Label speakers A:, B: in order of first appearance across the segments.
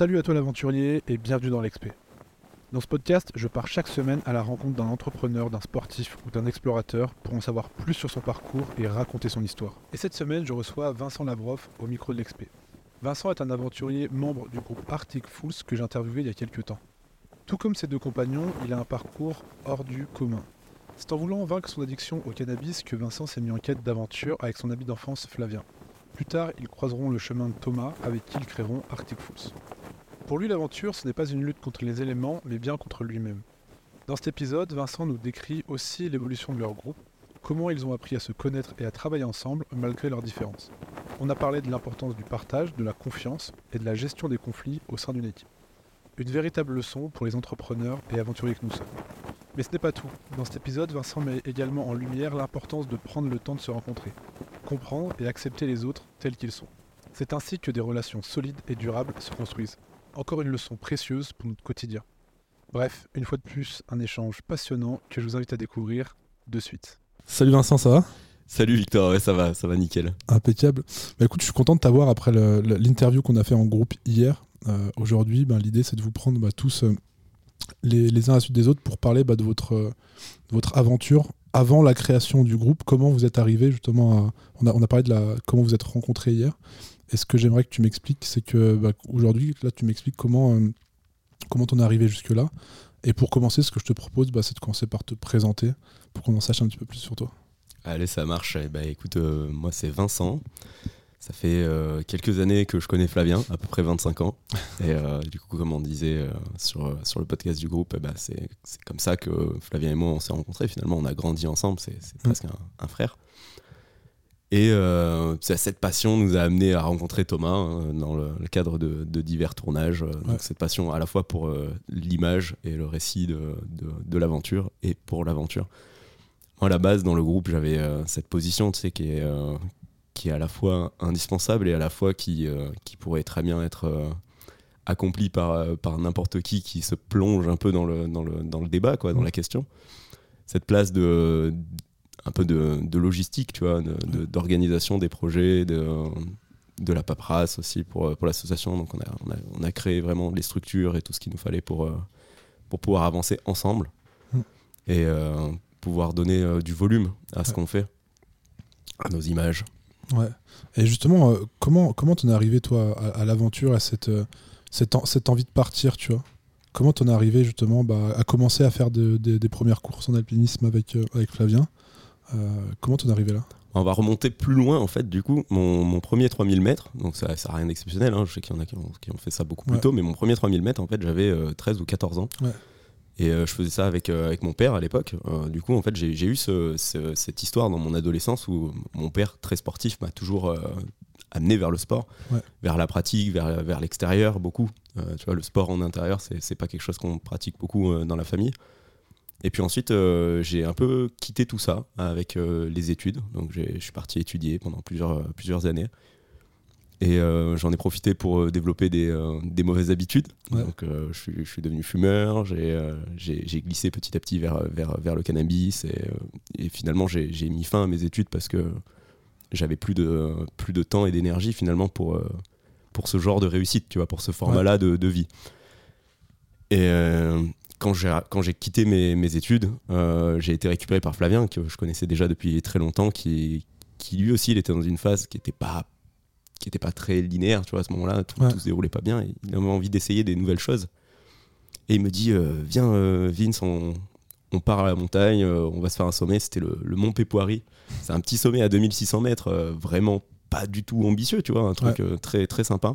A: Salut à toi l'aventurier et bienvenue dans l'Expé. Dans ce podcast, je pars chaque semaine à la rencontre d'un entrepreneur, d'un sportif ou d'un explorateur pour en savoir plus sur son parcours et raconter son histoire. Et cette semaine, je reçois Vincent Labroff au micro de l'Expé. Vincent est un aventurier membre du groupe Arctic Fools que j'ai interviewé il y a quelques temps. Tout comme ses deux compagnons, il a un parcours hors du commun. C'est en voulant vaincre son addiction au cannabis que Vincent s'est mis en quête d'aventure avec son ami d'enfance Flavien. Plus tard, ils croiseront le chemin de Thomas avec qui ils créeront Arctic Fools. Pour lui, l'aventure, ce n'est pas une lutte contre les éléments, mais bien contre lui-même. Dans cet épisode, Vincent nous décrit aussi l'évolution de leur groupe, comment ils ont appris à se connaître et à travailler ensemble malgré leurs différences. On a parlé de l'importance du partage, de la confiance et de la gestion des conflits au sein d'une équipe. Une véritable leçon pour les entrepreneurs et aventuriers que nous sommes. Mais ce n'est pas tout. Dans cet épisode, Vincent met également en lumière l'importance de prendre le temps de se rencontrer, comprendre et accepter les autres tels qu'ils sont. C'est ainsi que des relations solides et durables se construisent. Encore une leçon précieuse pour notre quotidien. Bref, une fois de plus, un échange passionnant que je vous invite à découvrir de suite. Salut Vincent, ça va?
B: Salut Victor, ouais, ça va, ça va nickel.
A: Impeccable. Bah écoute, je suis content de t'avoir après l'interview qu'on a fait en groupe hier. Euh, aujourd'hui, ben, l'idée c'est de vous prendre bah, tous euh, les, uns à la suite des autres pour parler bah, de, votre, de votre aventure avant la création du groupe. Comment vous êtes arrivé justement à. On a, on a parlé de la, comment vous êtes rencontrés hier. Et ce que j'aimerais que tu m'expliques, c'est que bah, aujourd'hui, là, tu m'expliques comment euh, comment t'en es arrivé jusque-là. Et pour commencer, ce que je te propose, bah, c'est de commencer par te présenter pour qu'on en sache un petit peu plus sur toi.
B: Allez, ça marche. Eh ben, écoute, euh, moi, c'est Vincent. Ça fait euh, quelques années que je connais Flavien, à peu près 25 ans. Et du coup, comme on disait sur, sur le podcast du groupe, eh ben, c'est comme ça que Flavien et moi, on s'est rencontrés. Finalement, on a grandi ensemble. C'est mm. presque un, frère. Et euh, cette passion nous a amené à rencontrer Thomas hein, dans le, cadre de, divers tournages. Euh, donc cette passion à la fois pour euh, l'image et le récit de, de, l'aventure et pour l'aventure. Moi, à la base, dans le groupe, j'avais cette position tu sais, qui, est, qui est à la fois indispensable et à la fois qui, qui pourrait très bien être accomplie par, par n'importe qui qui se plonge un peu dans le, dans le, dans le débat, quoi, dans la question. Cette place de un peu de, logistique, tu vois, d'organisation des projets, de, de la paperasse aussi pour, pour l'association. Donc on a, on, a, on a, créé vraiment les structures et tout ce qu'il nous fallait pour, euh, pour pouvoir avancer ensemble et euh, pouvoir donner euh, du volume à ce qu'on fait, à nos images.
A: Ouais. Et justement, comment comment t'en es arrivé toi à, l'aventure, à cette, cette, cette, envie de partir, tu vois? Comment t'en es arrivé justement bah, à commencer à faire des premières courses en alpinisme avec, avec Flavien? Comment t'en es arrivé là?
B: On va remonter plus loin en fait du coup. Mon, premier 3000 mètres donc ça n'a rien d'exceptionnel hein. je sais qu'il y en a qui ont, fait ça beaucoup plus tôt mais mon premier 3000 mètres en fait j'avais 13 euh, ou 14 ans. Et euh, je faisais ça avec, avec mon père à l'époque. Du coup en fait j'ai eu cette histoire dans mon adolescence où mon père très sportif m'a toujours amené vers le sport vers la pratique vers, vers l'extérieur beaucoup. Tu vois le sport en intérieur c'est pas quelque chose qu'on pratique beaucoup dans la famille et puis ensuite, euh, j'ai un peu quitté tout ça avec euh, les études. Donc je suis parti étudier pendant plusieurs, euh, plusieurs années. Et j'en ai profité pour développer des, des mauvaises habitudes. Donc je suis, devenu fumeur, j'ai glissé petit à petit vers, vers, vers le cannabis. Et, et finalement, j'ai mis fin à mes études parce que j'avais plus de, plus de temps et d'énergie finalement pour, pour ce genre de réussite, tu vois, pour ce format-là de, de, vie. Et, quand j'ai quitté mes, mes études, euh, j'ai été récupéré par Flavien, que je connaissais déjà depuis très longtemps, qui, qui lui aussi, il était dans une phase qui n'était pas qui était pas très linéaire, tu vois, à ce moment-là, tout, ne se déroulait pas bien. il avait envie d'essayer des nouvelles choses. Et il me dit, euh, viens, euh, Vince, on, on, part à la montagne, on va se faire un sommet. C'était le, le, Mont Pépoiri. C'est un petit sommet à 2600 mètres, vraiment pas du tout ambitieux, tu vois, un truc très, très sympa.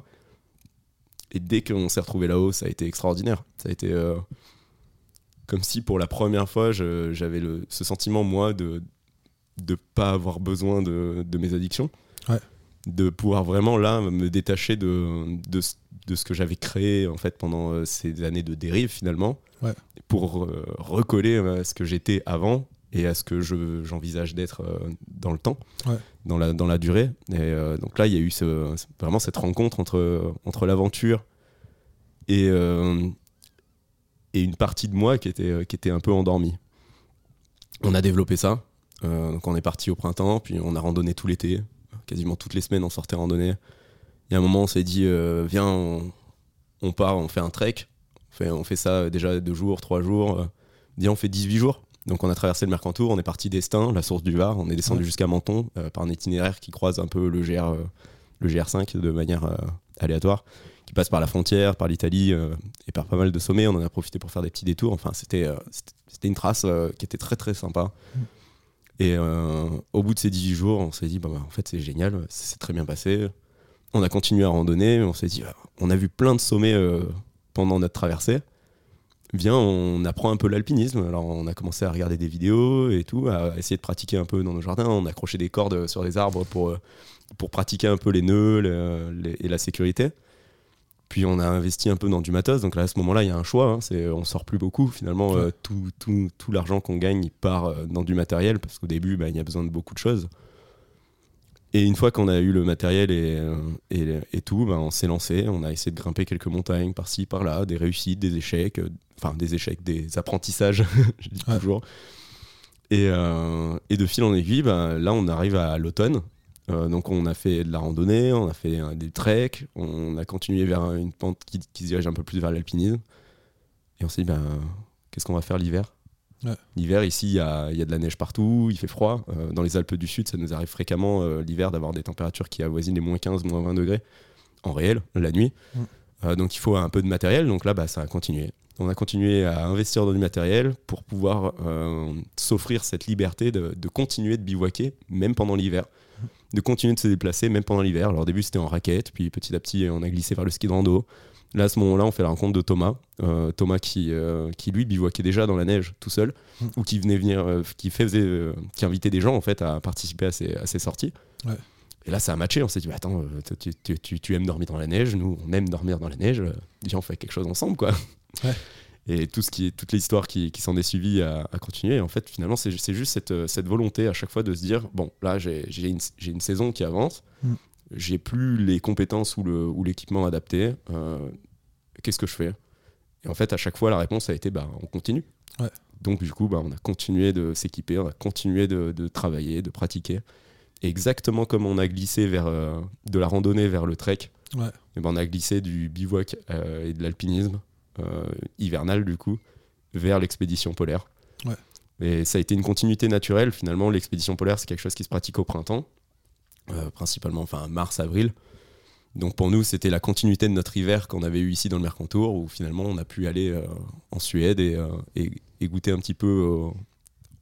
B: Et dès qu'on s'est retrouvé là-haut, ça a été extraordinaire. Ça a été comme si pour la première fois, j'avais ce sentiment, moi, de ne pas avoir besoin de, de mes addictions. De pouvoir vraiment, là, me détacher de, de, de ce que j'avais créé, en fait, pendant euh, ces années de dérive, finalement, pour euh, recoller à ce que j'étais avant et à ce que j'envisage d'être euh, dans le temps, dans, la, dans la durée. Et donc là, il y a eu ce, vraiment cette rencontre entre, entre l'aventure et et une partie de moi qui était, euh, qui était un peu endormie. On a développé ça. Euh, donc on est parti au printemps, puis on a randonné tout l'été. Quasiment toutes les semaines, on sortait randonner. Il y a un moment, on s'est dit, euh, viens, on part, on fait un trek. On fait, on fait ça déjà deux jours, trois jours. On fait 18 jours. Donc on a traversé le Mercantour, on est parti d'Estaing, la source du Var, on est descendu jusqu'à Menton par un itinéraire qui croise un peu le, GR, le GR5 de manière aléatoire passe par la frontière, par l'Italie euh, et par pas mal de sommets. On en a profité pour faire des petits détours. Enfin, c'était euh, c'était une trace euh, qui était très très sympa. Mm. Et au bout de ces 18 jours, on s'est dit, bah, bah, en fait, c'est génial, c'est très bien passé. On a continué à randonner, on s'est dit, bah, on a vu plein de sommets pendant notre traversée. Viens, on apprend un peu l'alpinisme. Alors, on a commencé à regarder des vidéos et tout, à essayer de pratiquer un peu dans nos jardins. On a accroché des cordes sur des arbres pour, pour pratiquer un peu les nœuds et la sécurité. Puis on a investi un peu dans du matos. Donc là, à ce moment-là, il y a un choix. Hein. c'est, on sort plus beaucoup. Finalement, euh, tout, tout, tout l'argent qu'on gagne, il part euh, dans du matériel parce qu'au début, bah, il y a besoin de beaucoup de choses. Et une fois qu'on a eu le matériel et, euh, et, et tout, bah, on s'est lancé. On a essayé de grimper quelques montagnes par-ci, par-là, des réussites, des échecs, enfin des échecs, des apprentissages, je dis toujours. Et, et, de fil en aiguille, bah, là, on arrive à l'automne. Euh, donc on a fait de la randonnée, on a fait des treks, on a continué vers une pente qui, se dirige un peu plus vers l'alpinisme. Et on s'est dit, ben, qu'est-ce qu'on va faire l'hiver? L'hiver, ici, il y a, y a, de la neige partout, il fait froid. Euh, dans les Alpes du Sud, ça nous arrive fréquemment euh, l'hiver d'avoir des températures qui avoisinent les moins 15, moins 20 degrés en réel, la nuit. Mm. donc il faut un peu de matériel, donc là, bah, ça a continué. On a continué à investir dans du matériel pour pouvoir s'offrir cette liberté de, de, continuer de bivouaquer, même pendant l'hiver de continuer de se déplacer même pendant l'hiver. Alors au début c'était en raquette, puis petit à petit on a glissé vers le ski de rando. Là à ce moment-là on fait la rencontre de Thomas, euh, Thomas qui, euh, qui lui bivouaquait déjà dans la neige tout seul, mm. ou qui venait venir, euh, qui faisait, qui invitait des gens en fait à participer à ces, à ces sorties. Et là ça a matché, on s'est dit attends tu, tu, tu, aimes dormir dans la neige, nous on aime dormir dans la neige, déjà on fait quelque chose ensemble quoi. Ouais et tout ce qui est, toute l'histoire qui, qui s'en est suivie a, continué. en fait, finalement, c'est juste cette, cette, volonté à chaque fois de se dire bon, là, j'ai une, une, saison qui avance, mm. j'ai plus les compétences ou l'équipement ou adapté. Euh, Qu'est-ce que je fais? Et en fait, à chaque fois, la réponse a été bah, on continue. Ouais. Donc, du coup, bah, on a continué de s'équiper, on a continué de, de, travailler, de pratiquer. exactement comme on a glissé vers, euh, de la randonnée vers le trek, ouais. et ben, on a glissé du bivouac euh, et de l'alpinisme euh, hivernale du coup vers l'expédition polaire. Et ça a été une continuité naturelle finalement. L'expédition polaire c'est quelque chose qui se pratique au printemps, euh, principalement enfin mars avril. Donc pour nous, c'était la continuité de notre hiver qu'on avait eu ici dans le Mercantour, où finalement on a pu aller euh, en Suède et, et, goûter un petit peu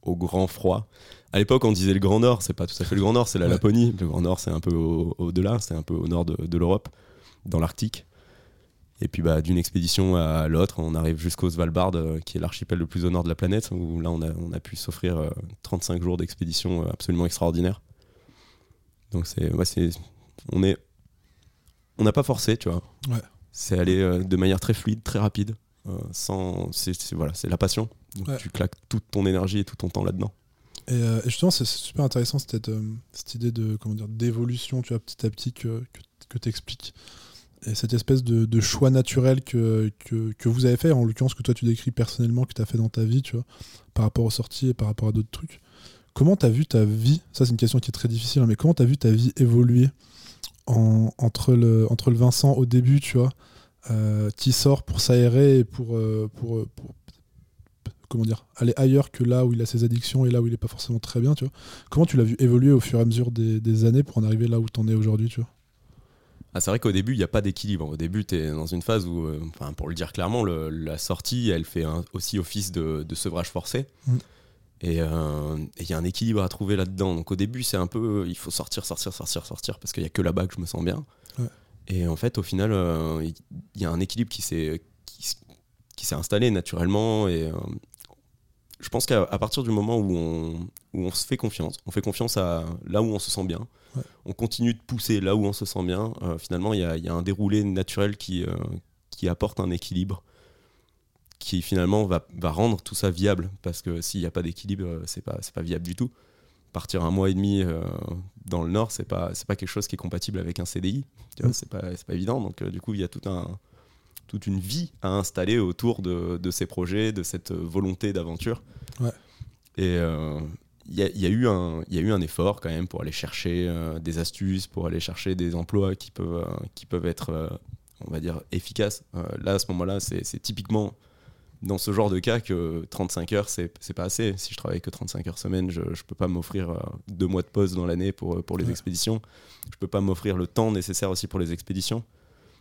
B: au, grand froid. À l'époque, on disait le Grand Nord, c'est pas tout à fait le Grand Nord, c'est la Laponie. Le Grand Nord, c'est un peu au-delà, c'est un peu au nord de l'Europe, dans l'Arctique. Et puis bah, d'une expédition à l'autre, on arrive jusqu'au Svalbard, euh, qui est l'archipel le plus au nord de la planète, où là on a, on a pu s'offrir 35 euh, jours d'expédition euh, absolument extraordinaire. Donc c'est, ouais, on est, on n'a pas forcé, tu vois. C'est aller de manière très fluide, très rapide, sans, c'est, voilà, c'est la passion. Donc tu claques toute ton énergie et tout ton temps là-dedans.
A: Et, justement, c'est super intéressant cette, cette idée de comment dire d'évolution, tu vois, petit à petit que, que, que tu expliques et cette espèce de, choix naturel que, que, vous avez fait, en l'occurrence que toi tu décris personnellement, que tu as fait dans ta vie, tu vois, par rapport aux sorties et par rapport à d'autres trucs. Comment tu as vu ta vie, ça c'est une question qui est très difficile, hein, mais comment tu as vu ta vie évoluer en, entre, le, entre le Vincent au début, tu vois, euh, qui sort pour s'aérer et pour, euh, euh, pour, comment dire, aller ailleurs que là où il a ses addictions et là où il n'est pas forcément très bien, tu vois. Comment tu l'as vu évoluer au fur et à mesure des, des années pour en arriver là où tu en es aujourd'hui, tu vois?
B: Ah, c'est vrai qu'au début, il n'y a pas d'équilibre. Au début, tu es dans une phase où, euh, enfin, pour le dire clairement, la sortie, elle fait aussi office de, sevrage forcé. Mm. Euh, et il y a un équilibre à trouver là-dedans. Donc au début, c'est un peu, il faut sortir, sortir, sortir, sortir, parce qu'il n'y a que là-bas que je me sens bien. Et en fait, au final, euh, il y a un équilibre qui s'est qui, s'est installé naturellement. Et je pense qu'à partir du moment où on, où on se fait confiance, on fait confiance à là où on se sent bien, on continue de pousser là où on se sent bien, euh, finalement, il y, a, un déroulé naturel qui, euh, qui apporte un équilibre qui finalement va, va, rendre tout ça viable. Parce que s'il n'y a pas d'équilibre, euh, c'est pas, pas viable du tout. Partir un mois et demi dans le Nord, c'est pas, pas quelque chose qui est compatible avec un CDI. Mm. C'est pas, pas évident. Donc, du coup, il y a tout un, toute une vie à installer autour de, de ces projets, de cette volonté d'aventure. Et, il y, a eu un, y a eu un effort quand même pour aller chercher euh, des astuces, pour aller chercher des emplois qui peuvent, euh, qui peuvent être euh, on va dire, efficace. là, à ce moment-là, c'est typiquement dans ce genre de cas que 35 heures, c'est pas assez. Si je travaille que 35 heures semaine, je, je peux pas m'offrir deux mois de pause dans l'année pour, pour les expéditions. Je peux pas m'offrir le temps nécessaire aussi pour les expéditions.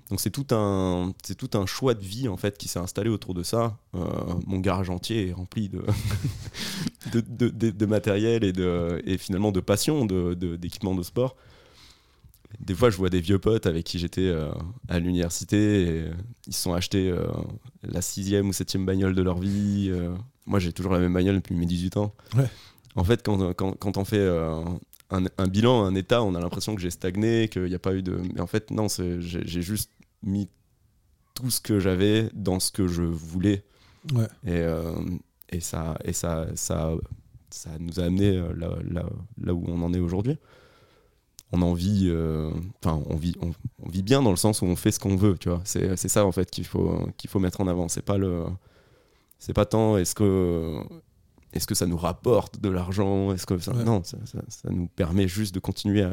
B: Donc c'est tout un c'est tout un choix de vie en fait qui s'est installé autour de ça. Euh, mon garage entier est rempli de de, de, de, matériel et de et finalement de passion d'équipements de, sport des fois, je vois des vieux potes avec qui j'étais euh, à l'université et euh, ils se sont achetés euh, la sixième ou septième bagnole de leur vie. moi, j'ai toujours la même bagnole depuis mes 18 ans. En fait, quand, quand, quand on fait un, bilan, un état, on a l'impression que j'ai stagné, qu'il n'y a pas eu de. Mais en fait, non, j'ai juste mis tout ce que j'avais dans ce que je voulais. Et, et, ça, et ça, ça, ça nous a amené là, là, là où on en est aujourd'hui on en vit, euh, on vit, on, vit bien dans le sens où on fait ce qu'on veut, tu vois. C'est, ça en fait qu'il faut, qu'il faut mettre en avant. C'est pas le, c'est pas tant est-ce que, est-ce que ça nous rapporte de l'argent, est-ce que ça, non, ça, nous permet juste de continuer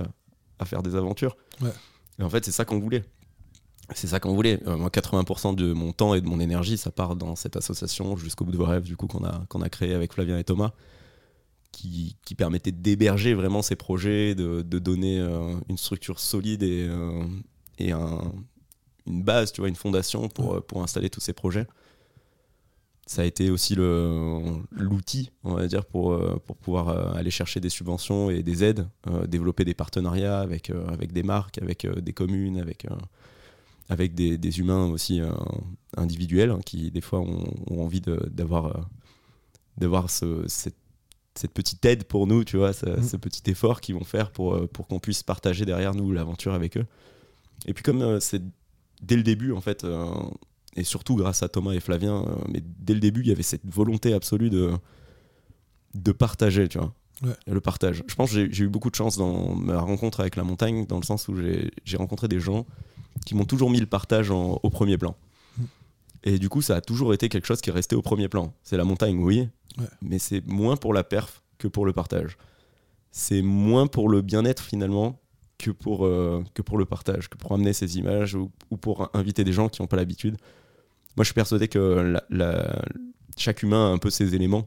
B: à, faire des aventures. Et en fait, c'est ça qu'on voulait. C'est ça qu'on voulait. Euh, moi, 80% de mon temps et de mon énergie, ça part dans cette association jusqu'au bout de vos rêves, du coup, qu'on a, qu'on a créé avec Flavien et Thomas qui, permettait d'héberger vraiment ces projets, de, donner euh, une structure solide et, euh, et une base, tu vois, une fondation pour, pour installer tous ces projets. Ça a été aussi l'outil, on va dire, pour, pour pouvoir aller chercher des subventions et des aides, développer des partenariats avec, avec des marques, avec des communes, avec, avec des, des, humains aussi individuels hein, qui, des fois, ont, ont envie d'avoir d'avoir ce, cette cette petite aide pour nous, tu vois, mm. ce, petit effort qu'ils vont faire pour, euh, pour qu'on puisse partager derrière nous l'aventure avec eux. Et puis comme euh, c'est dès le début, en fait, euh, et surtout grâce à Thomas et Flavien, mais dès le début, il y avait cette volonté absolue de, de partager, tu vois. Le partage. Je pense que j'ai eu beaucoup de chance dans ma rencontre avec la montagne, dans le sens où j'ai rencontré des gens qui m'ont toujours mis le partage au premier plan. Mm. Et du coup, ça a toujours été quelque chose qui est resté au premier plan. C'est la montagne, oui, mais c'est moins pour la perf que pour le partage. C'est moins pour le bien-être finalement que pour, euh, que pour le partage, que pour amener ces images ou, pour inviter des gens qui n'ont pas l'habitude. Moi, je suis persuadé que la, chaque humain a un peu ses éléments.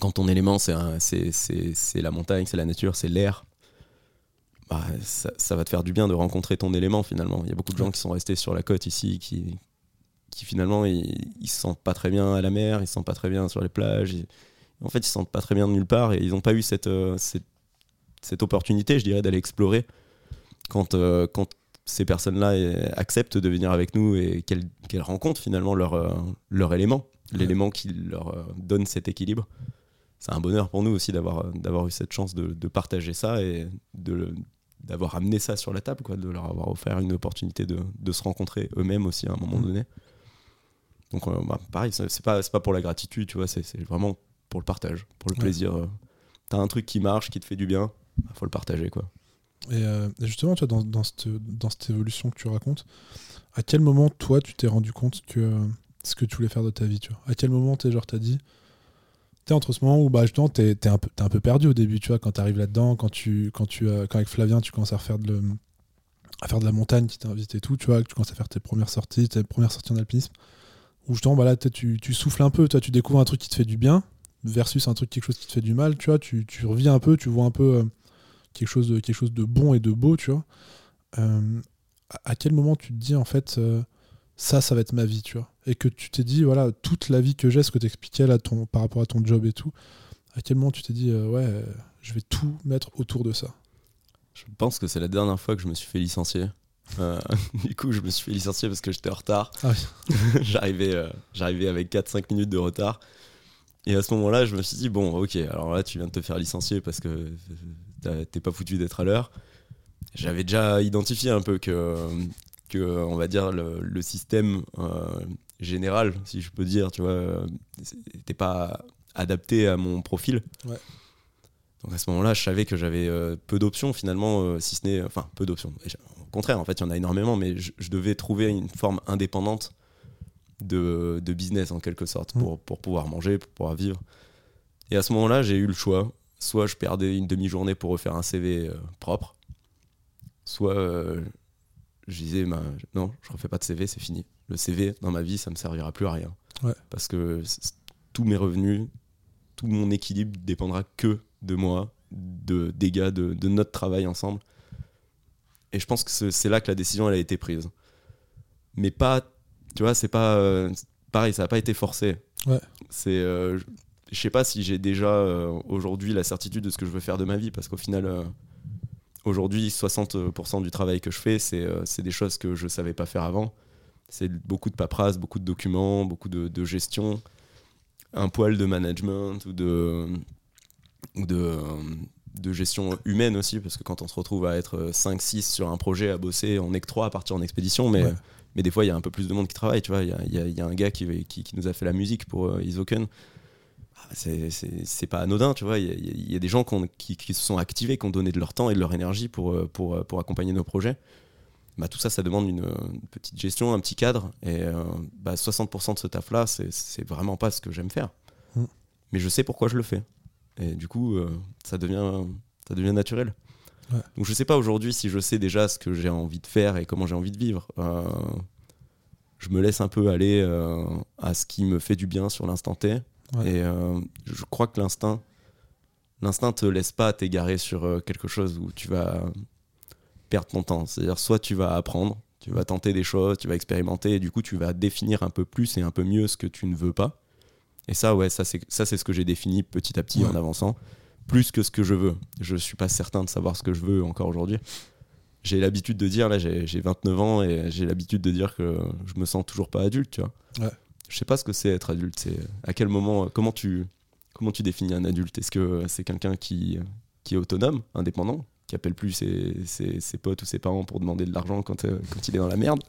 B: Quand ton élément, c'est la montagne, c'est la nature, c'est l'air, bah, ça, ça, va te faire du bien de rencontrer ton élément finalement. Il y a beaucoup de gens qui sont restés sur la côte ici, qui, qui finalement ils, ils, se sentent pas très bien à la mer, ils se sentent pas très bien sur les plages. en fait, ils se sentent pas très bien de nulle part et ils n'ont pas eu cette, euh, cette, cette, opportunité, je dirais, d'aller explorer quand, euh, quand ces personnes-là euh, acceptent de venir avec nous et qu'elles rencontrent finalement leur, leur élément, l'élément qui leur donne cet équilibre. C'est un bonheur pour nous aussi d'avoir eu cette chance de, de partager ça et d'avoir amené ça sur la table, quoi, de leur avoir offert une opportunité de, de se rencontrer eux-mêmes aussi à un moment mmh. donné. Donc, euh, bah, pareil, c'est pas, pas pour la gratitude, tu vois, c'est vraiment pour le partage, pour le plaisir. Euh. T'as un truc qui marche, qui te fait du bien, bah, faut le partager, quoi.
A: Et, euh, justement, tu vois, dans, cette, dans cette évolution que tu racontes, à quel moment, toi, tu t'es rendu compte que ce que tu voulais faire de ta vie, tu vois? À quel moment, t'es genre, t'as dit, t'es entre ce moment où, bah, justement, t'es es un, peu, un peu perdu au début, tu vois, quand t'arrives là-dedans, quand, tu, quand, tu, quand avec Flavien, tu commences à faire de, le, à faire de la montagne, qui t'invite et tout, tu vois, que tu commences à faire tes premières sorties, tes premières sorties en alpinisme où justement bah tu, tu, souffles un peu, toi tu découvres un truc qui te fait du bien versus un truc quelque chose qui te fait du mal, tu vois, tu, tu reviens un peu, tu vois un peu euh, quelque chose de quelque chose de bon et de beau, tu vois. Euh, à quel moment tu te dis en fait euh, ça ça va être ma vie, tu vois, et que tu t'es dit voilà toute la vie que j'ai, ce que tu expliquais là ton par rapport à ton job et tout, à quel moment tu t'es dit ouais je vais tout mettre autour de ça?
B: Je pense que c'est la dernière fois que je me suis fait licencier. Euh, du coup, je me suis fait licencier parce que j'étais en retard. Ah j'arrivais, euh, j'arrivais avec 4-5 minutes de retard. Et à ce moment-là, je me suis dit, bon, ok, alors là, tu viens de te faire licencier parce que t'es pas foutu d'être à l'heure. J'avais déjà identifié un peu que, que on va dire, le, système euh, général, si je peux dire, tu vois, n'était pas adapté à mon profil. Ouais. Donc à ce moment-là, je savais que j'avais peu d'options finalement, si ce n'est, enfin, peu d'options au contraire, en fait, il y en a énormément, mais je, devais trouver une forme indépendante de, business en quelque sorte mmh. pour, pour pouvoir manger, pour pouvoir vivre. Et à ce moment-là, j'ai eu le choix. Soit je perdais une demi-journée pour refaire un CV euh, propre, soit euh, je disais, bah, non, je refais pas de CV, c'est fini. Le CV, dans ma vie, ça me servira plus à rien. Parce que tous mes revenus, tout mon équilibre dépendra que de moi, de, des gars, de, de notre travail ensemble. Et je pense que c'est là que la décision elle a été prise. Mais pas, tu vois, c'est pas euh, pareil, ça n'a pas été forcé.
A: Ouais.
B: C'est, euh, je sais pas si j'ai déjà euh, aujourd'hui la certitude de ce que je veux faire de ma vie, parce qu'au final, aujourd'hui, 60% du travail que je fais, c'est des choses que je savais pas faire avant. C'est beaucoup de paperasse, beaucoup de documents, beaucoup de, de, gestion, un poil de management ou de, ou de, de gestion humaine aussi, parce que quand on se retrouve à être 5-6 sur un projet, à bosser, on est que 3 à partir en expédition, mais, mais des fois il y a un peu plus de monde qui travaille, tu vois. Il y a, y a, un gars qui, qui, qui, nous a fait la musique pour euh, Isoken. Ah, c'est pas anodin, tu vois. Il y, a des gens qui, qui, se sont activés, qui ont donné de leur temps et de leur énergie pour, euh, pour, euh, pour accompagner nos projets. Bah, tout ça, ça demande une, petite gestion, un petit cadre. Et bah, 60% de ce taf-là, c'est vraiment pas ce que j'aime faire. Mm. Mais je sais pourquoi je le fais. Et du coup, euh, ça, devient, ça devient naturel. Donc je sais pas aujourd'hui si je sais déjà ce que j'ai envie de faire et comment j'ai envie de vivre. Euh, je me laisse un peu aller euh, à ce qui me fait du bien sur l'instant T. Et je crois que l'instinct, l'instinct te laisse pas t'égarer sur quelque chose où tu vas perdre ton temps. C'est-à-dire soit tu vas apprendre, tu vas tenter des choses, tu vas expérimenter, et du coup tu vas définir un peu plus et un peu mieux ce que tu ne veux pas. Et ça, ouais, ça c'est ça c'est ce que j'ai défini petit à petit en avançant, plus que ce que je veux. Je suis pas certain de savoir ce que je veux encore aujourd'hui. J'ai l'habitude de dire, là j'ai 29 ans et j'ai l'habitude de dire que je me sens toujours pas adulte, tu vois.
A: Ouais.
B: Je sais pas ce que c'est être adulte. À quel moment, comment tu, comment tu définis un adulte? Est-ce que c'est quelqu'un qui, qui est autonome, indépendant, qui appelle plus ses, potes ou ses parents pour demander de l'argent quand, euh, il est dans la merde?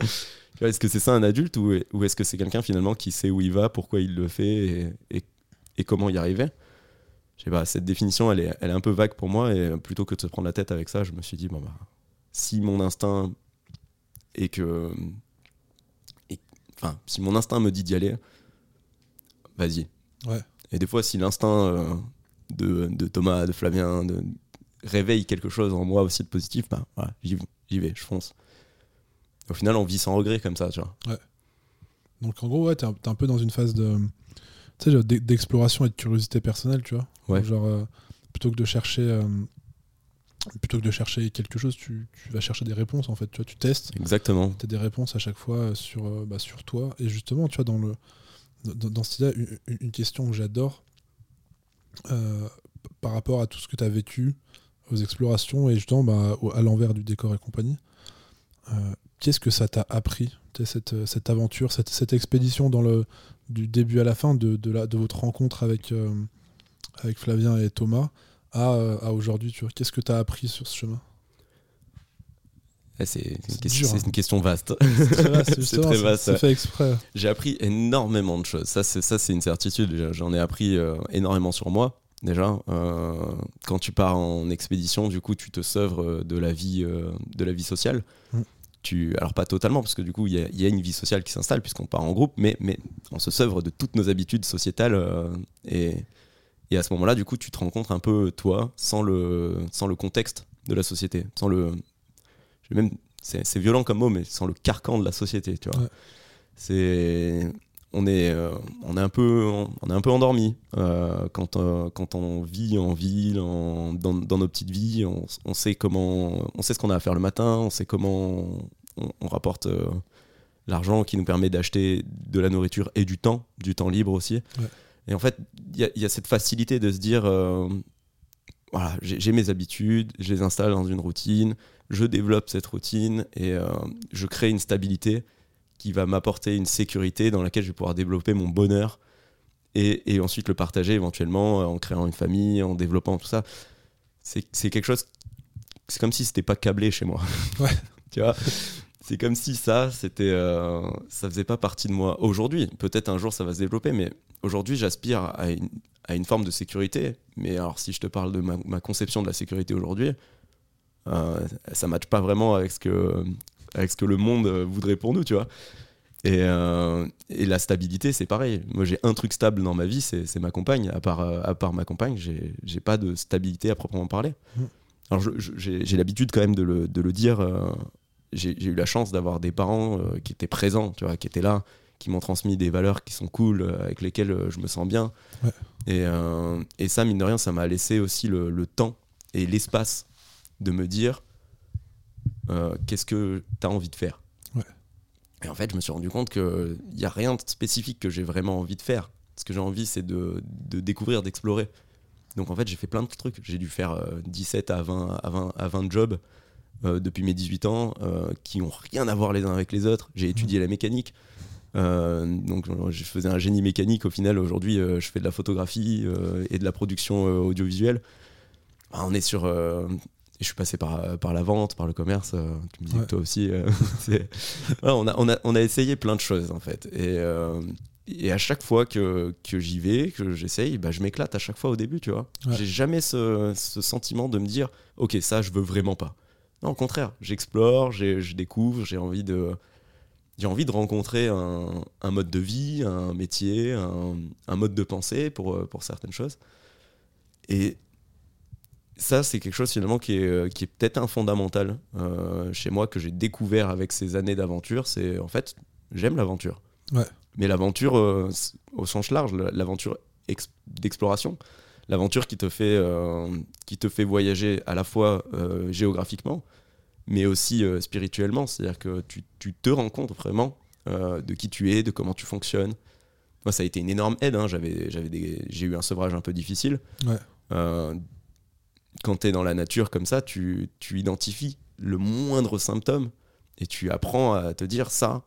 B: Est-ce que c'est ça un adulte ou, est-ce que c'est quelqu'un finalement qui sait où il va, pourquoi il le fait et, comment y arriver? Je sais pas, cette définition elle est, elle est un peu vague pour moi et plutôt que de se prendre la tête avec ça, je me suis dit, bon bah, si mon instinct et que. Enfin, si mon instinct me dit d'y aller, vas-y.
A: Ouais.
B: Et des fois, si l'instinct euh, de, de, Thomas, de Flavien, de, réveille quelque chose en moi aussi de positif, bah voilà, j'y vais, je fonce. Au final, on vit sans regret comme ça, tu vois.
A: Ouais. Donc en gros, ouais, t'es un, un, peu dans une phase de d'exploration et de curiosité personnelle, tu vois.
B: Ouais.
A: Genre, euh, plutôt que de chercher. Euh, plutôt que de chercher quelque chose, tu, tu, vas chercher des réponses en fait. Tu vois, tu testes.
B: Exactement.
A: Tu as des réponses à chaque fois sur, euh, bah, sur toi. Et justement, tu vois, dans le dans, dans ce une, une, question que j'adore par rapport à tout ce que tu as vécu, aux explorations et justement bah, à l'envers du décor et compagnie. Euh, qu'est-ce que ça t'a appris, cette, euh, cette aventure, cette, cette, expédition dans le, du début à la fin de, de, la, de votre rencontre avec, euh, avec Flavien et Thomas à, à aujourd'hui Qu'est-ce que tu as appris sur ce chemin?
B: Eh, c'est une, hein. une, question vaste.
A: C'est très vaste. C'est fait exprès.
B: J'ai appris énormément de choses. Ça, c'est une certitude. J'en ai appris énormément sur moi déjà. Euh, quand tu pars en expédition, du coup, tu te sevres euh, de la vie, euh, de la vie sociale. Mm. Tu, alors pas totalement, parce que du coup, il y, y, a une vie sociale qui s'installe puisqu'on part en groupe, mais, mais on se sevre de toutes nos habitudes sociétales. et, et, à ce moment-là, du coup, tu te rencontres un peu toi, sans le, sans le contexte de la société, sans le... Même, c'est violent comme mot, mais sans le carcan de la société, tu vois. C'est on est, euh, on est un peu, on est un peu endormi euh, quand, euh, quand on vit en ville, dans, dans, nos petites vies. On, sait comment, on sait ce qu'on a à faire le matin, on sait comment on, rapporte l'argent qui nous permet d'acheter de la nourriture et du temps, du temps libre aussi. Et en fait, il y, y, a cette facilité de se dire, voilà, j'ai mes habitudes, je les installe dans une routine, je développe cette routine et je crée une stabilité qui va m'apporter une sécurité dans laquelle je vais pouvoir développer mon bonheur et, et ensuite le partager éventuellement en créant une famille, en développant tout ça. C'est quelque chose. C'est comme si c'était pas câblé chez moi.
A: Ouais.
B: tu vois? C'est comme si ça, c'était, euh, ça faisait pas partie de moi. Aujourd'hui, peut-être un jour ça va se développer, mais aujourd'hui j'aspire à une, à une, forme de sécurité. Mais alors, si je te parle de ma, ma conception de la sécurité aujourd'hui, euh, ça matche pas vraiment avec ce que avec ce que le monde euh, voudrait pour nous, tu vois. Et, euh, et, la stabilité, c'est pareil. Moi, j'ai un truc stable dans ma vie, c'est ma compagne. À part, euh, à part ma compagne, j'ai pas de stabilité à proprement parler. Mmh. Alors, j'ai l'habitude quand même de le, de le dire j'ai eu la chance d'avoir des parents qui étaient présents, tu vois, qui étaient là, qui m'ont transmis des valeurs qui sont cool, avec lesquelles je me sens bien. Et, et, ça, mine de rien, ça m'a laissé aussi le, le temps et l'espace de me dire qu'est-ce que tu as envie de faire. Et en fait, je me suis rendu compte qu'il n'y a rien de spécifique que j'ai vraiment envie de faire. Ce que j'ai envie, c'est de, de, découvrir, d'explorer. Donc en fait, j'ai fait plein de trucs. J'ai dû faire 17 à 20, à 20, à 20 jobs euh, depuis mes 18 ans euh, qui n'ont rien à voir les uns avec les autres. J'ai étudié la mécanique. Euh, donc je faisais un génie mécanique. Au final, aujourd'hui, je fais de la photographie et de la production audiovisuelle. on est sur je suis passé par, par la vente, par le commerce. tu me disais que toi aussi. on, a, on, a, on, a, essayé plein de choses en fait. Et, et à chaque fois que, que j'y vais, que j'essaye, bah, je m'éclate à chaque fois au début, tu vois. J'ai jamais ce, ce, sentiment de me dire, ok, ça, je veux vraiment pas. Non, au contraire, j'explore, je découvre, j'ai envie de, j'ai envie de rencontrer un, un, mode de vie, un métier, un, un, mode de pensée pour, pour certaines choses. Et ça, c'est quelque chose finalement qui est, qui est peut-être un fondamental euh, chez moi que j'ai découvert avec ces années d'aventure. C'est en fait, j'aime l'aventure.
A: Ouais.
B: Mais l'aventure euh, au sens large, l'aventure d'exploration, l'aventure qui te fait euh, qui te fait voyager à la fois euh, géographiquement, mais aussi spirituellement. C'est-à-dire que tu, tu, te rends compte vraiment de qui tu es, de comment tu fonctionnes. Moi, ça a été une énorme aide. Hein. J'avais, j'avais j'ai eu un sevrage un peu difficile. quand tu es dans la nature comme ça, tu, tu identifies le moindre symptôme et tu apprends à te dire ça,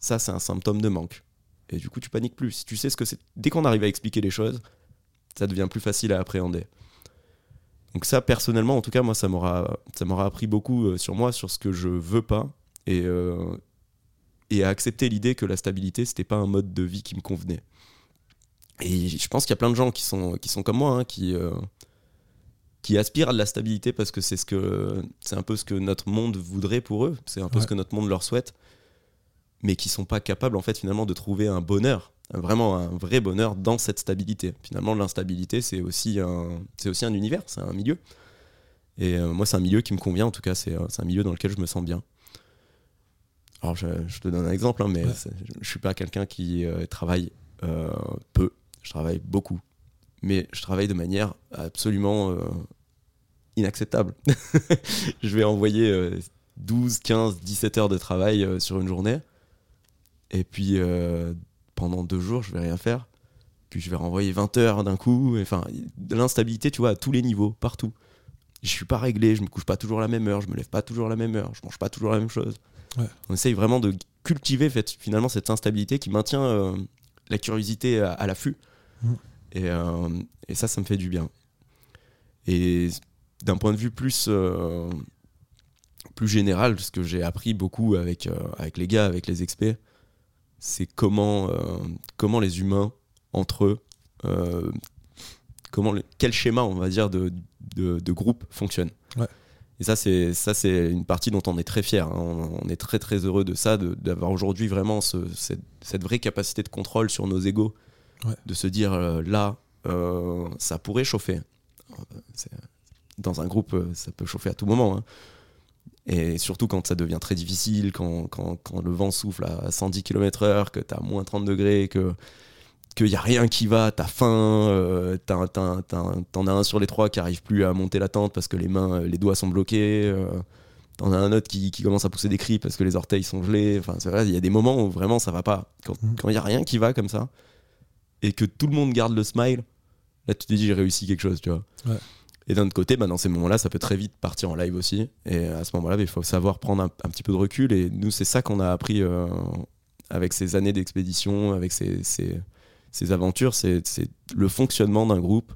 B: ça c'est un symptôme de manque. Et du coup, tu paniques plus. Si tu sais ce que c'est, dès qu'on arrive à expliquer les choses, ça devient plus facile à appréhender. Donc ça, personnellement, en tout cas, moi, ça m'aura, ça m'aura appris beaucoup euh, sur moi, sur ce que je veux pas, et, euh, et à accepter l'idée que la stabilité, c'était pas un mode de vie qui me convenait. Et je pense qu'il y a plein de gens qui sont, qui sont comme moi, hein, qui, euh, qui aspirent à de la stabilité parce que c'est ce que, c'est un peu ce que notre monde voudrait pour eux, c'est un peu ce que notre monde leur souhaite mais qui sont pas capables en fait finalement de trouver un bonheur, vraiment un vrai bonheur dans cette stabilité. Finalement, l'instabilité c'est aussi un, aussi un univers, c'est un milieu. Et euh, moi, c'est un milieu qui me convient. En tout cas, c'est, un milieu dans lequel je me sens bien. Alors, je, te donne un exemple, hein, mais je je suis pas quelqu'un qui euh, travaille euh, peu. Je travaille beaucoup, mais je travaille de manière absolument inacceptable. je vais envoyer 12, 15, 17 heures de travail sur une journée et puis, euh, pendant deux jours, je vais rien faire. Puis je vais renvoyer 20 heures d'un coup. Enfin, de l'instabilité, tu vois, à tous les niveaux, partout. Je suis pas réglé, je me couche pas toujours à la même heure, je me lève pas toujours à la même heure, je mange pas toujours la même chose. On essaye vraiment de cultiver finalement cette instabilité qui maintient euh, la curiosité à, l'affût. Mmh. Et, euh, et, ça, ça me fait du bien. Et d'un point de vue plus, plus général, ce que j'ai appris beaucoup avec, avec les gars, avec les experts, c'est comment, euh, comment les humains, entre eux, euh, comment quel schéma, on va dire, de, de, groupe fonctionne. Et ça, c'est ça, c'est une partie dont on est très fier. Hein. On, est très très heureux de ça, d'avoir aujourd'hui vraiment cette, vraie capacité de contrôle sur nos égaux, de se dire euh, là, ça pourrait chauffer. Dans un groupe, ça peut chauffer à tout moment. Hein. Et surtout quand ça devient très difficile, quand, quand, quand le vent souffle à 110 km/h, que tu as moins 30 degrés, que qu'il n'y a rien qui va, t'as faim, euh, t'en as un sur les trois qui arrive plus à monter la tente parce que les mains, les doigts sont bloqués, euh, t'en as un autre qui, qui, commence à pousser des cris parce que les orteils sont gelés. Enfin, c'est vrai, il y a des moments où vraiment ça va pas. Quand il n'y a rien qui va comme ça et que tout le monde garde le smile, là tu te dis j'ai réussi quelque chose, tu vois. Ouais. Et d'un autre côté, bah, dans ces moments-là, ça peut très vite partir en live aussi. Et à ce moment-là, il faut savoir prendre un, petit peu de recul. Et nous, c'est ça qu'on a appris euh, avec ces années d'expédition, avec ces, ces, ces aventures. C'est le fonctionnement d'un groupe.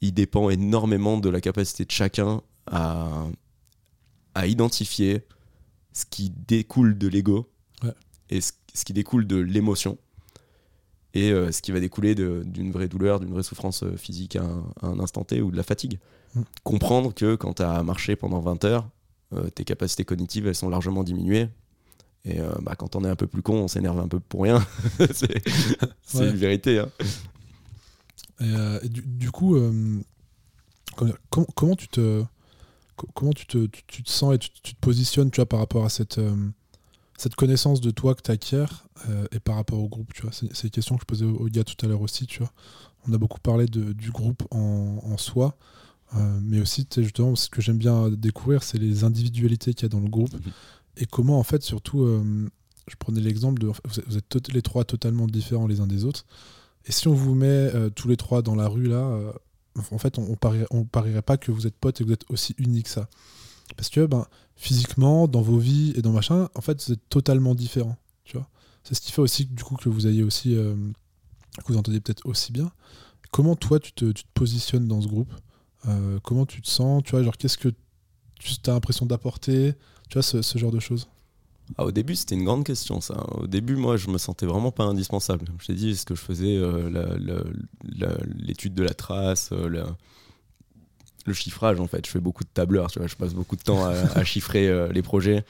B: Il dépend énormément de la capacité de chacun à, à identifier ce qui découle de l'ego et ce, ce qui découle de l'émotion et euh, ce qui va découler d'une vraie douleur, d'une vraie souffrance euh, physique à un, instant T ou de la fatigue. Mm. Comprendre que quand tu as marché pendant 20 heures, euh, tes capacités cognitives elles sont largement diminuées. Et bah, quand on est un peu plus con, on s'énerve un peu pour rien. c'est une vérité. Hein.
A: Et, du, coup, comment, comment, tu te comment tu te, tu, te, sens et tu, te positionnes tu vois, par rapport à cette, cette connaissance de toi que tu acquiers et par rapport au groupe tu vois C'est une question que je posais au, gars tout à l'heure aussi. Tu vois On a beaucoup parlé de, du groupe en, en soi. mais aussi, justement, ce que j'aime bien découvrir, c'est les individualités qu'il y a dans le groupe mhm. et comment, en fait, surtout, je prenais l'exemple de. Vous êtes les trois totalement différents les uns des autres. Et si on vous met euh, tous les trois dans la rue, là, euh, en fait, on, on, parierait, pas que vous êtes potes et que vous êtes aussi uniques que ça. Parce que ben, physiquement, dans vos vies et dans machin, en fait, vous êtes totalement différents. Tu vois C'est ce qui fait aussi du coup, que vous ayez aussi. Euh, que vous entendez peut-être aussi bien. Comment toi, tu te, tu te positionnes dans ce groupe? Comment tu te sens? Tu vois, genre, qu'est-ce que tu as l'impression d'apporter? Tu vois, ce, ce genre de choses
B: ah, au début, c'était une grande question, ça. Au début, moi, je me sentais vraiment pas indispensable. Je t'ai dit, ce que je faisais euh, l'étude de la trace, euh, le chiffrage, en fait. Je fais beaucoup de tableurs, tu vois. Je passe beaucoup de temps à, chiffrer euh, les projets,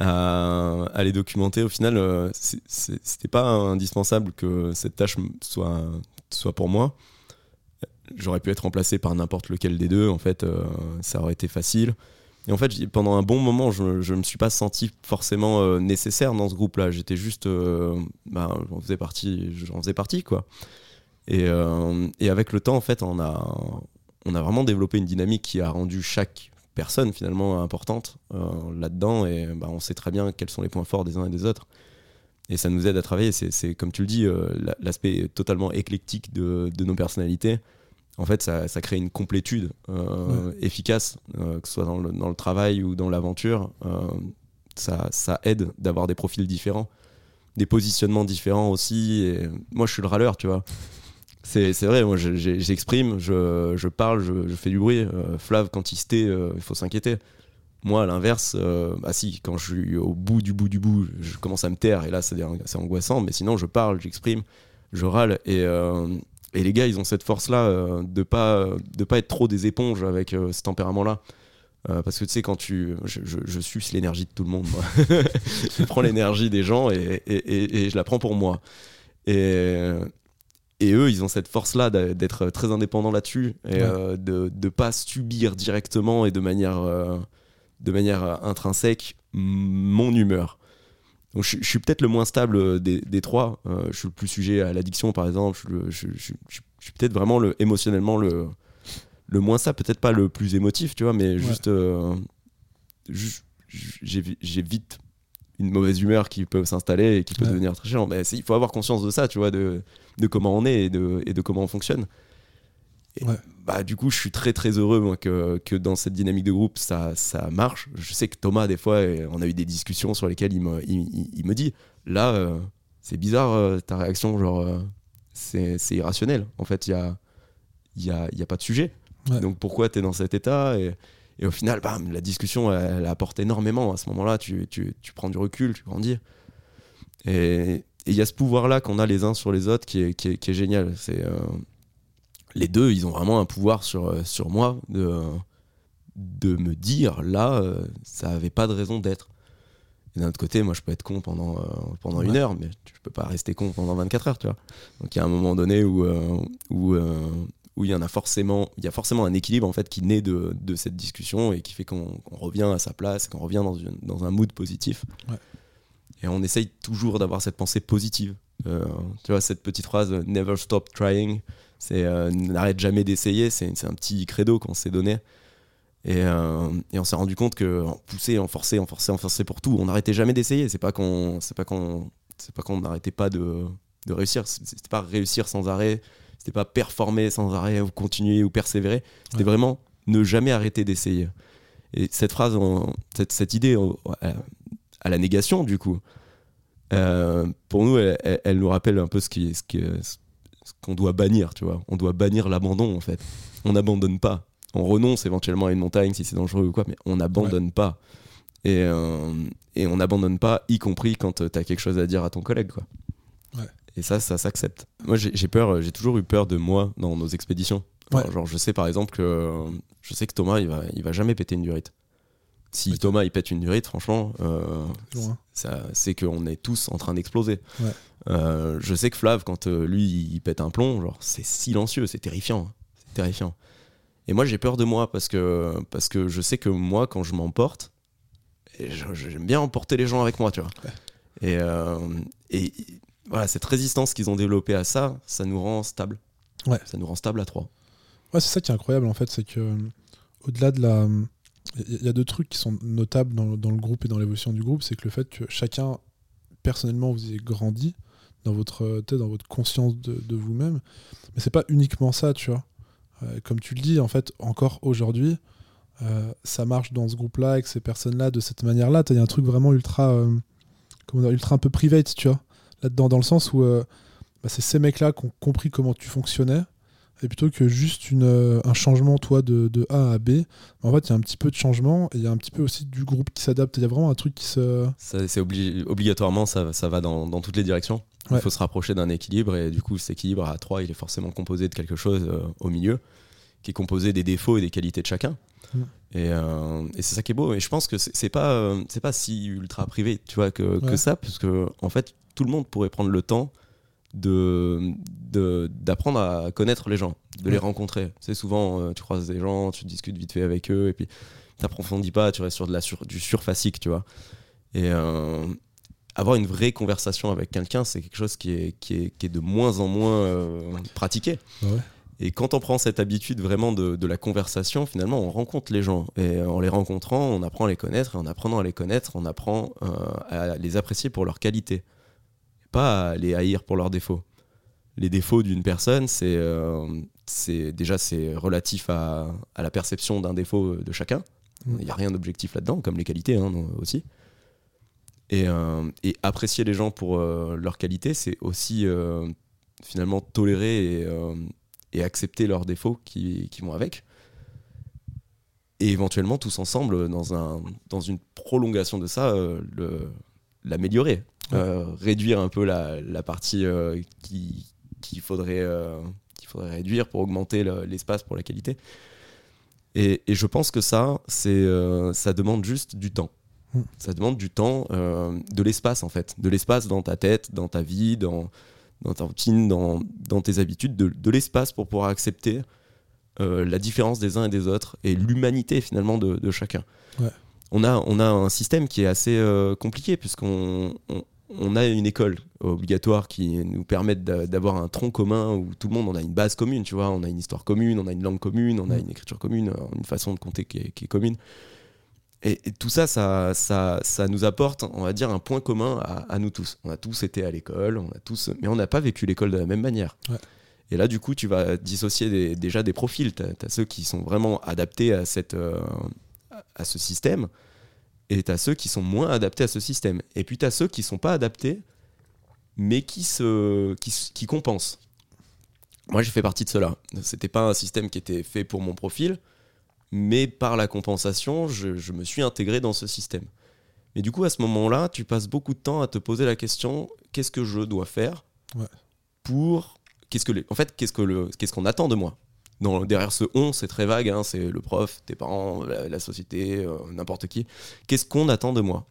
B: à, les documenter. Au final, c'était pas indispensable que cette tâche soit, soit pour moi. J'aurais pu être remplacé par n'importe lequel des deux, en fait. ça aurait été facile. Et en fait, pendant un bon moment, je ne me suis pas senti forcément euh, nécessaire dans ce groupe-là. J'étais juste. Euh, bah, j'en faisais partie, partie, quoi. Et, euh, et, avec le temps, en fait, on a, on a vraiment développé une dynamique qui a rendu chaque personne finalement importante là-dedans. Et bah, on sait très bien quels sont les points forts des uns et des autres. Et ça nous aide à travailler. C'est comme tu le dis, l'aspect totalement éclectique de, de nos personnalités en fait, ça, crée une complétude euh, efficace, euh, que ce soit dans le, travail ou dans l'aventure. Euh, ça, aide d'avoir des profils différents, des positionnements différents aussi. Et moi, je suis le râleur, tu vois. C'est vrai, moi, j'exprime, je, parle, je, fais du bruit. Flav, quand il se tait, il faut s'inquiéter. Moi, à l'inverse, bah si, quand je suis au bout du bout du bout, je commence à me taire, et là, c'est angoissant. Mais sinon, je parle, j'exprime, je râle, et et les gars, ils ont cette force-là euh, de pas de pas être trop des éponges avec euh, ce tempérament-là. Euh, parce que tu sais, quand tu. Je, je, suce l'énergie de tout le monde, moi. je prends l'énergie des gens et, et, et, je la prends pour moi. Et, et eux, ils ont cette force-là d'être très indépendants là-dessus et de ne pas subir directement et de manière, de manière intrinsèque mon humeur je, suis peut-être le moins stable euh, des, trois. Euh, je suis le plus sujet à l'addiction, par exemple. Je, suis peut-être vraiment le, émotionnellement le, le moins ça. Peut-être pas le plus émotif, tu vois, mais juste. Euh, j'ai vite une mauvaise humeur qui peut s'installer et qui peut devenir très chiant. Mais il faut avoir conscience de ça, tu vois, de, de comment on est et de, et de comment on fonctionne bah, du coup, je suis très très heureux moi, que, que, dans cette dynamique de groupe, ça, ça marche. Je sais que Thomas, des fois, on a eu des discussions sur lesquelles il me, il, il me dit là, euh, c'est bizarre euh, ta réaction, genre, euh, c'est irrationnel. En fait, il n'y a, y a, y a pas de sujet. Donc pourquoi tu es dans cet état et, et, au final, bam, la discussion, elle, apporte énormément. À ce moment-là, tu, tu, tu, prends du recul, tu grandis. Et il y a ce pouvoir-là qu'on a les uns sur les autres qui est, qui est, qui est génial. C'est les deux, ils ont vraiment un pouvoir sur, euh, sur moi de, de me dire là, euh, ça avait pas de raison d'être. Et d'un autre côté, moi, je peux être con pendant, euh, pendant une heure, mais je peux pas rester con pendant 24 heures, tu vois. Donc il y a un moment donné où, où, où il y en a forcément, il y a forcément un équilibre en fait qui naît de, de cette discussion et qui fait qu'on revient à sa place, qu'on revient dans, une, dans un mood positif. Et on essaye toujours d'avoir cette pensée positive. tu vois, cette petite phrase Never stop trying. C'est euh, n'arrête jamais d'essayer. C'est un petit credo qu'on s'est donné. Et, euh, et, on s'est rendu compte que en pousser, en forcer, en forcer, en forcer pour tout, on n'arrêtait jamais d'essayer. C'est pas qu'on, c'est pas qu'on, c'est pas qu'on n'arrêtait pas de, de réussir. C'était pas réussir sans arrêt. C'était pas performer sans arrêt ou continuer ou persévérer. C'était vraiment ne jamais arrêter d'essayer. Et cette phrase, cette, cette, idée à la négation, du coup, euh, pour nous, elle, elle, nous rappelle un peu ce qui, ce qui, qu'on doit bannir, tu vois. On doit bannir l'abandon, en fait. On n'abandonne pas. On renonce éventuellement à une montagne si c'est dangereux ou quoi, mais on n'abandonne pas. Et, euh, et on n'abandonne pas, y compris quand euh, tu as quelque chose à dire à ton collègue, quoi. Et ça, ça s'accepte. Moi, j'ai peur, j'ai toujours eu peur de moi dans nos expéditions. Genre, je sais par exemple que je sais que Thomas, il va, il va jamais péter une durite. Si Thomas il pète une durite, franchement, euh, c'est qu'on est tous en train d'exploser. Euh, je sais que Flav, quand euh, lui il pète un plomb, genre c'est silencieux, c'est terrifiant, c'est terrifiant. Et moi, j'ai peur de moi parce que, parce que je sais que moi, quand je m'emporte, j'aime bien emporter les gens avec moi, tu vois. Et, et voilà, cette résistance qu'ils ont développée à ça, ça nous rend stable.
A: Ouais.
B: Ça nous rend stable à trois.
A: Ouais, c'est ça qui est incroyable en fait, c'est que au-delà de la. Il y a deux trucs qui sont notables dans, dans le groupe et dans l'évolution du groupe, c'est que le fait que chacun, personnellement, vous ayez grandi dans votre, dans votre conscience de, de vous-même. Mais c'est pas uniquement ça, tu vois. Euh, comme tu le dis, en fait, encore aujourd'hui, euh, ça marche dans ce groupe-là, avec ces personnes-là, de cette manière-là. Il y a un truc vraiment ultra, euh, comment dire, ultra un peu private, tu vois, là-dedans, dans le sens où bah, c'est ces mecs-là qui ont compris comment tu fonctionnais, et plutôt que juste une, un changement, toi, de, de, A à B, en fait, il y a un petit peu de changement, et il y a un petit peu aussi du groupe qui s'adapte. Il y a vraiment un truc qui se...
B: C'est obligatoirement, ça, ça va dans, dans, toutes les directions. Il faut se rapprocher d'un équilibre, et du coup, cet équilibre à 3, il est forcément composé de quelque chose au milieu, qui est composé des défauts et des qualités de chacun. Mm. Et, euh, et c'est ça qui est beau. Et je pense que c'est pas, euh, c'est pas si ultra privé, tu vois, que, que, ça, parce que en fait, tout le monde pourrait prendre le temps de d'apprendre à connaître les gens, de les rencontrer. C'est souvent, euh, tu croises des gens, tu discutes vite fait avec eux, et puis t'approfondis pas, tu restes sur de la du surfacique, tu vois. Et avoir une vraie conversation avec quelqu'un, c'est quelque chose qui est, qui est, qui est de moins en moins pratiqué.
A: Ouais.
B: Et quand on prend cette habitude vraiment de, la conversation, finalement, on rencontre les gens. Et en les rencontrant, on apprend à les connaître. Et en apprenant à les connaître, on apprend euh, à les apprécier pour leur qualité. Pas à les haïr pour leurs défauts. Les défauts d'une personne, c'est euh, déjà c'est relatif à, la perception d'un défaut de chacun. Mm. Il n'y a rien d'objectif là-dedans, comme les qualités hein, aussi. Et, euh, et, apprécier les gens pour leur qualité, c'est aussi finalement tolérer et et accepter leurs défauts qui, qui, vont avec. Et éventuellement, tous ensemble, dans, un, dans une prolongation de ça, euh, l'améliorer. Euh, réduire un peu la, la partie euh, qu'il faudrait, qu'il faudrait réduire pour augmenter l'espace pour la qualité. Et, et, je pense que ça, c'est ça demande juste du temps. Mm. Ça demande du temps, de l'espace en fait. De l'espace dans ta tête, dans ta vie, dans, dans ta routine, dans, dans tes habitudes, de, de l'espace pour pouvoir accepter euh, la différence des uns et des autres et l'humanité finalement de, de chacun.
A: Ouais.
B: On, a, on a un système qui est assez euh, compliqué puisqu'on on, on, a une école obligatoire qui nous permet d'avoir un tronc commun où tout le monde on a une base commune, tu vois, on a une histoire commune, on a une langue commune, on a une écriture commune, une façon de compter qui est, qui est commune. Et, tout ça, ça, ça, ça, nous apporte, on va dire, un point commun à, nous tous. On a tous été à l'école, on a tous, mais on n'a pas vécu l'école de la même manière. Et là, du coup, tu vas dissocier déjà des profils. Tu as, ceux qui sont vraiment adaptés à, cette, euh, à ce système, et tu as ceux qui sont moins adaptés à ce système. Et puis tu as ceux qui sont pas adaptés, mais qui, se, qui, qui compensent. Moi, j'ai fait partie de cela. C'était pas un système qui était fait pour mon profil mais par la compensation, je, me suis intégré dans ce système. Mais du coup, à ce moment-là, tu passes beaucoup de temps à te poser la question qu'est-ce que je dois faire pour. Qu'est-ce que En fait, qu'est-ce qu'on ce qu'on attend de moi? Dans, Derrière ce on, c'est très vague hein, c'est le prof, tes parents, la, société, euh, n'importe qui. Qu'est-ce qu'on attend de moi?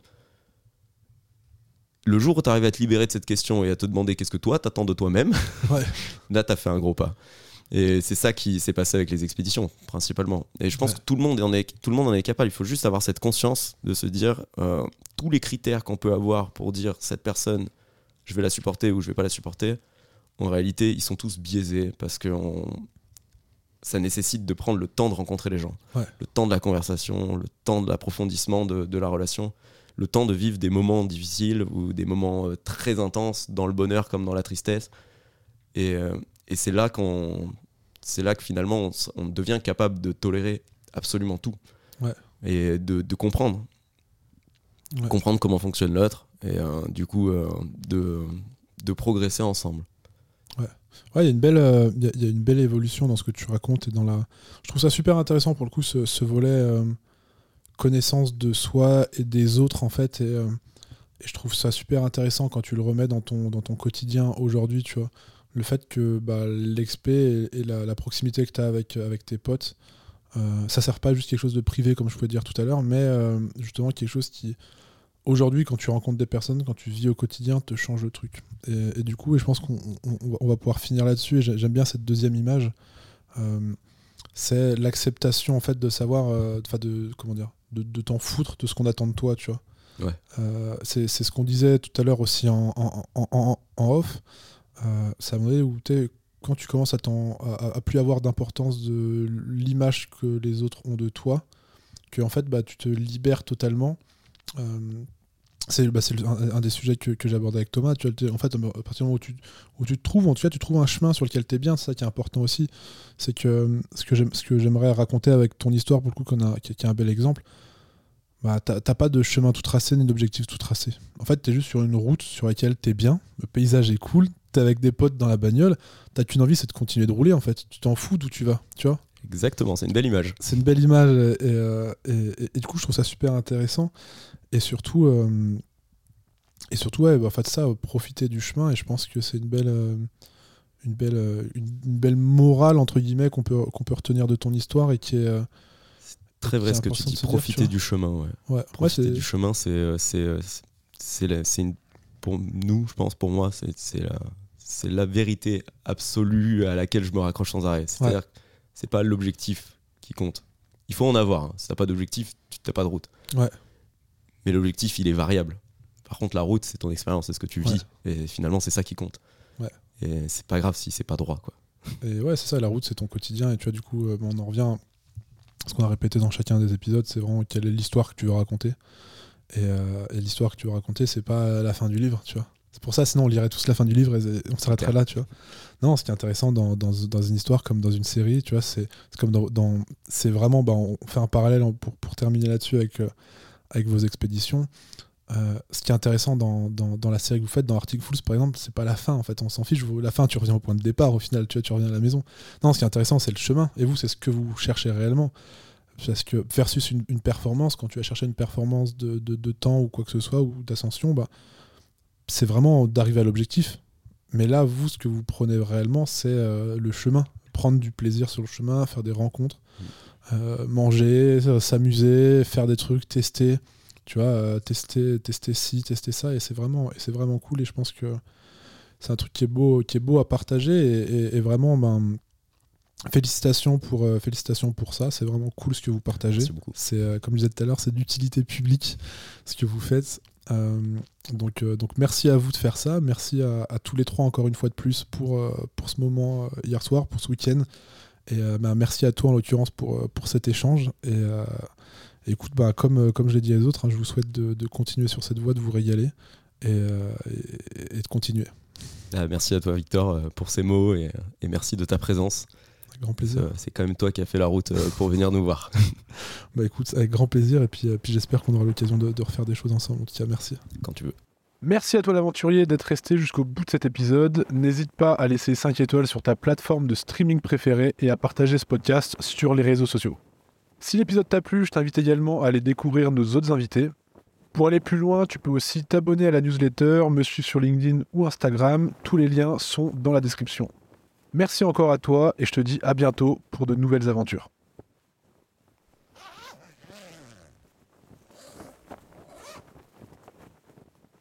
B: Le jour où tu arrives à te libérer de cette question et à te demander qu'est-ce que toi t'attends de toi-même, là tu as fait un gros pas. Et c'est ça qui s'est passé avec les expéditions, principalement. Et je pense que tout le, monde en est, tout le monde en est capable. Il faut juste avoir cette conscience de se dire euh, tous les critères qu'on peut avoir pour dire cette personne, je vais la supporter ou je vais pas la supporter. En réalité, ils sont tous biaisés parce que ça nécessite de prendre le temps de rencontrer les gens, le temps de la conversation, le temps de l'approfondissement de, de, la relation, le temps de vivre des moments difficiles ou des moments euh, très intenses dans le bonheur comme dans la tristesse. Et, euh, et c'est là qu'on c'est là que finalement on, devient capable de tolérer absolument tout. Et de, de comprendre. Comprendre comment fonctionne l'autre et euh, du coup de, de, progresser ensemble
A: ouais il y a une belle euh, il y, a une belle évolution dans ce que tu racontes et dans la je trouve ça super intéressant pour le coup ce, volet connaissance de soi et des autres en fait et, et, je trouve ça super intéressant quand tu le remets dans ton quotidien aujourd'hui tu vois. Le fait que bah, et, la, proximité que tu as avec, tes potes, euh, ça sert pas juste quelque chose de privé, comme je pouvais dire tout à l'heure, mais euh, justement quelque chose qui, aujourd'hui, quand tu rencontres des personnes, quand tu vis au quotidien, te change le truc. Et, du coup, et je pense qu'on va pouvoir finir là-dessus, et j'aime bien cette deuxième image. Euh, c'est l'acceptation en fait de savoir, enfin de comment dire, de, t'en foutre de ce qu'on attend de toi, tu vois.
B: Ouais.
A: c'est ce qu'on disait tout à l'heure aussi en, en, en, off. ça me où quand tu commences à, à, à plus avoir d'importance de l'image que les autres ont de toi, que en fait bah, tu te libères totalement. Euh, c'est bah, un, un, des sujets que, que j'aborde avec Thomas. Tu en fait, à partir du moment où tu, tu te trouves, en tout cas, tu trouves un chemin sur lequel tu es bien. C'est ça qui est important aussi. C'est que ce que j'aimerais raconter avec ton histoire, pour le coup, a, qui, est un bel exemple, bah, t'as pas de chemin tout tracé ni d'objectif tout tracé. En fait, tu es juste sur une route sur laquelle tu es bien, le paysage est cool, tu es avec des potes dans la bagnole, t'as qu'une envie, c'est de continuer de rouler en fait. Tu t'en fous d'où tu vas, tu vois
B: Exactement, c'est une belle image.
A: C'est une belle image euh, et, et, du coup je trouve ça super intéressant. Et surtout euh, et surtout ouais, bah, en fait ça profiter du chemin et je pense que c'est une belle euh, une belle une, belle morale entre guillemets qu'on peut qu'on peut retenir de ton histoire et qui est
B: très vrai ce que tu dis profiter du chemin
A: ouais,
B: profiter du chemin c'est c'est c'est une pour nous je pense pour moi c'est la c'est la vérité absolue à laquelle je me raccroche sans arrêt. C'est-à-dire c'est pas l'objectif qui compte. Il faut en avoir. Hein. Si t'as pas d'objectif, tu n'as pas de route.
A: Ouais.
B: Mais l'objectif, il est variable. Par contre, la route, c'est ton expérience, c'est ce que tu vis. Et finalement, c'est ça qui compte.
A: Ouais.
B: Et c'est pas grave si c'est pas droit, quoi.
A: Et ouais, c'est ça, la route, c'est ton quotidien. Et tu vois, du coup, euh, on en revient. Ce qu'on a répété dans chacun des épisodes, c'est vraiment quelle est l'histoire que tu veux raconter. Et, euh, et l'histoire que tu veux raconter, c'est pas la fin du livre, tu vois. C'est pour ça, sinon on lirait tous la fin du livre et on s'arrêterait là, tu vois. Non, ce qui est intéressant dans, dans, dans, une histoire comme dans une série, tu vois, c'est comme dans, c'est vraiment, bah, on fait un parallèle pour, pour terminer là-dessus avec, euh, avec vos expéditions. Euh, ce qui est intéressant dans, dans, la série que vous faites, dans Arctic Fools par exemple, c'est pas la fin en fait, on s'en fiche. La fin, tu reviens au point de départ, au final, tu, vois, tu reviens à la maison. Non, ce qui est intéressant, c'est le chemin. Et vous, c'est ce que vous cherchez réellement. Parce que versus une, une, performance, quand tu vas chercher une performance de, de, de temps ou quoi que ce soit, ou d'ascension, bah, c'est vraiment d'arriver à l'objectif. Mais là, vous, ce que vous prenez réellement, c'est euh, le chemin. Prendre du plaisir sur le chemin, faire des rencontres, mm. euh, manger, s'amuser, faire des trucs, tester. Tu vois, euh, tester, tester ci, tester ça. Et c'est vraiment, et vraiment cool. Et je pense que c'est un truc qui est beau, qui est beau à partager. Et, vraiment, ben, félicitations pour, félicitations pour ça. C'est vraiment cool ce que vous partagez. C'est, comme je disais tout à l'heure, c'est d'utilité publique ce que vous faites. Euh, donc, euh, donc merci à vous de faire ça. Merci à, tous les trois encore une fois de plus pour, euh, pour ce moment hier soir, pour ce week-end. Et bah, merci à toi en l'occurrence pour, pour cet échange. Et écoute, bah, comme, comme je l'ai dit à les autres, hein, je vous souhaite de, continuer sur cette voie, de vous régaler et, de continuer.
B: Ah, merci à toi Victor pour ces mots et merci de ta présence
A: grand plaisir.
B: C'est quand même toi qui as fait la route euh, pour venir nous voir.
A: bah écoute, avec grand plaisir. Et puis, euh, puis j'espère qu'on aura l'occasion de, refaire des choses ensemble. En tout cas, merci.
B: Quand tu veux.
A: Merci à toi l'aventurier d'être resté jusqu'au bout de cet épisode. N'hésite pas à laisser 5 étoiles sur ta plateforme de streaming préférée et à partager ce podcast sur les réseaux sociaux. Si l'épisode t'a plu, je t'invite également à aller découvrir nos autres invités. Pour aller plus loin, tu peux aussi t'abonner à la newsletter, me suivre sur LinkedIn ou Instagram. Tous les liens sont dans la description. Merci encore à toi et je te dis à bientôt pour de nouvelles aventures.